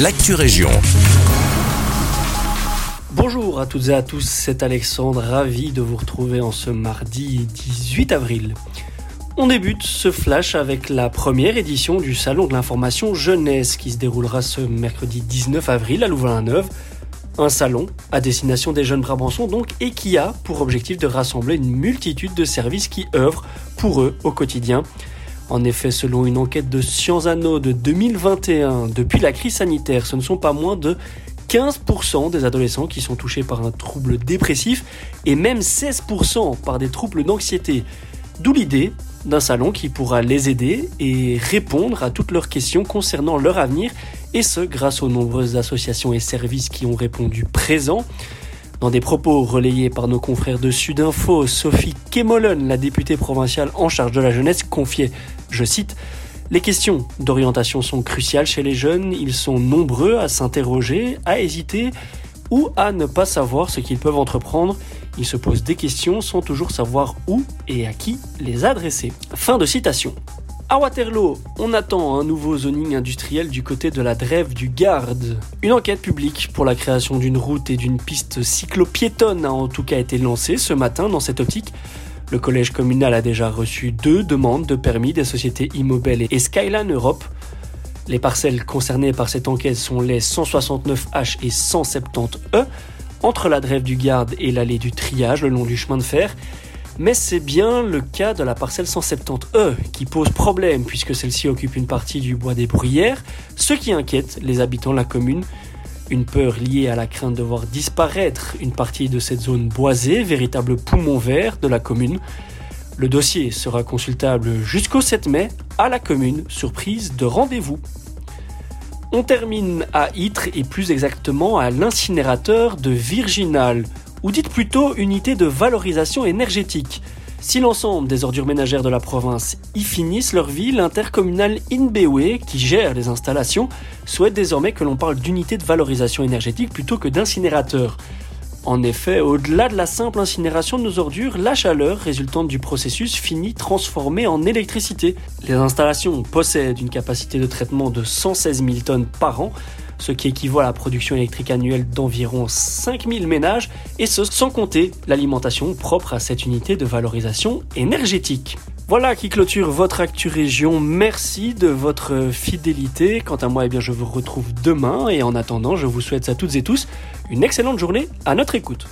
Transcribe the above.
l'actu région. Bonjour à toutes et à tous, c'est Alexandre, ravi de vous retrouver en ce mardi 18 avril. On débute ce flash avec la première édition du Salon de l'information jeunesse qui se déroulera ce mercredi 19 avril à Louvain-la-Neuve. Un salon à destination des jeunes Brabançons donc et qui a pour objectif de rassembler une multitude de services qui œuvrent pour eux au quotidien. En effet, selon une enquête de Sciences Anno de 2021, depuis la crise sanitaire, ce ne sont pas moins de 15% des adolescents qui sont touchés par un trouble dépressif et même 16% par des troubles d'anxiété. D'où l'idée d'un salon qui pourra les aider et répondre à toutes leurs questions concernant leur avenir, et ce grâce aux nombreuses associations et services qui ont répondu présents. Dans des propos relayés par nos confrères de Sudinfo, Sophie Kemolen, la députée provinciale en charge de la jeunesse, confiait, je cite, les questions d'orientation sont cruciales chez les jeunes, ils sont nombreux à s'interroger, à hésiter ou à ne pas savoir ce qu'ils peuvent entreprendre. Ils se posent des questions sans toujours savoir où et à qui les adresser. Fin de citation. À Waterloo, on attend un nouveau zoning industriel du côté de la Drève du Garde. Une enquête publique pour la création d'une route et d'une piste cyclo-piétonne a en tout cas été lancée ce matin dans cette optique. Le collège communal a déjà reçu deux demandes de permis des sociétés Immobile et Skyline Europe. Les parcelles concernées par cette enquête sont les 169H et 170E, entre la Drève du Garde et l'allée du Triage le long du chemin de fer. Mais c'est bien le cas de la parcelle 170E qui pose problème puisque celle-ci occupe une partie du bois des bruyères, ce qui inquiète les habitants de la commune. Une peur liée à la crainte de voir disparaître une partie de cette zone boisée, véritable poumon vert de la commune. Le dossier sera consultable jusqu'au 7 mai à la commune, surprise de rendez-vous. On termine à Ytre et plus exactement à l'incinérateur de Virginal, ou dites plutôt unité de valorisation énergétique. Si l'ensemble des ordures ménagères de la province y finissent leur vie, l'intercommunal Inbewe, qui gère les installations, souhaite désormais que l'on parle d'unité de valorisation énergétique plutôt que d'incinérateur. En effet, au-delà de la simple incinération de nos ordures, la chaleur résultante du processus finit transformée en électricité. Les installations possèdent une capacité de traitement de 116 000 tonnes par an, ce qui équivaut à la production électrique annuelle d'environ 5000 ménages, et ce sans compter l'alimentation propre à cette unité de valorisation énergétique. Voilà qui clôture votre Actu Région. Merci de votre fidélité. Quant à moi, eh bien, je vous retrouve demain et en attendant, je vous souhaite à toutes et tous une excellente journée à notre écoute.